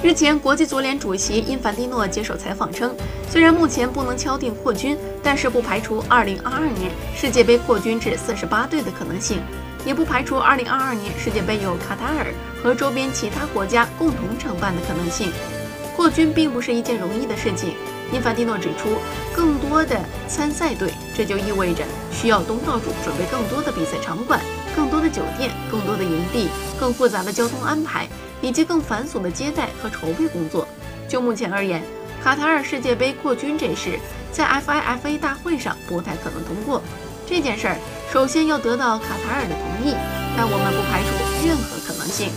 日前，国际足联主席因凡蒂诺接受采访称，虽然目前不能敲定扩军，但是不排除2022年世界杯扩军至48队的可能性，也不排除2022年世界杯由卡塔尔和周边其他国家共同承办的可能性。扩军并不是一件容易的事情。因凡蒂诺指出，更多的参赛队，这就意味着需要东道主准备更多的比赛场馆、更多的酒店、更多的营地、更复杂的交通安排。以及更繁琐的接待和筹备工作。就目前而言，卡塔尔世界杯扩军这事在 FIFA 大会上不太可能通过。这件事儿首先要得到卡塔尔的同意，但我们不排除任何可能性。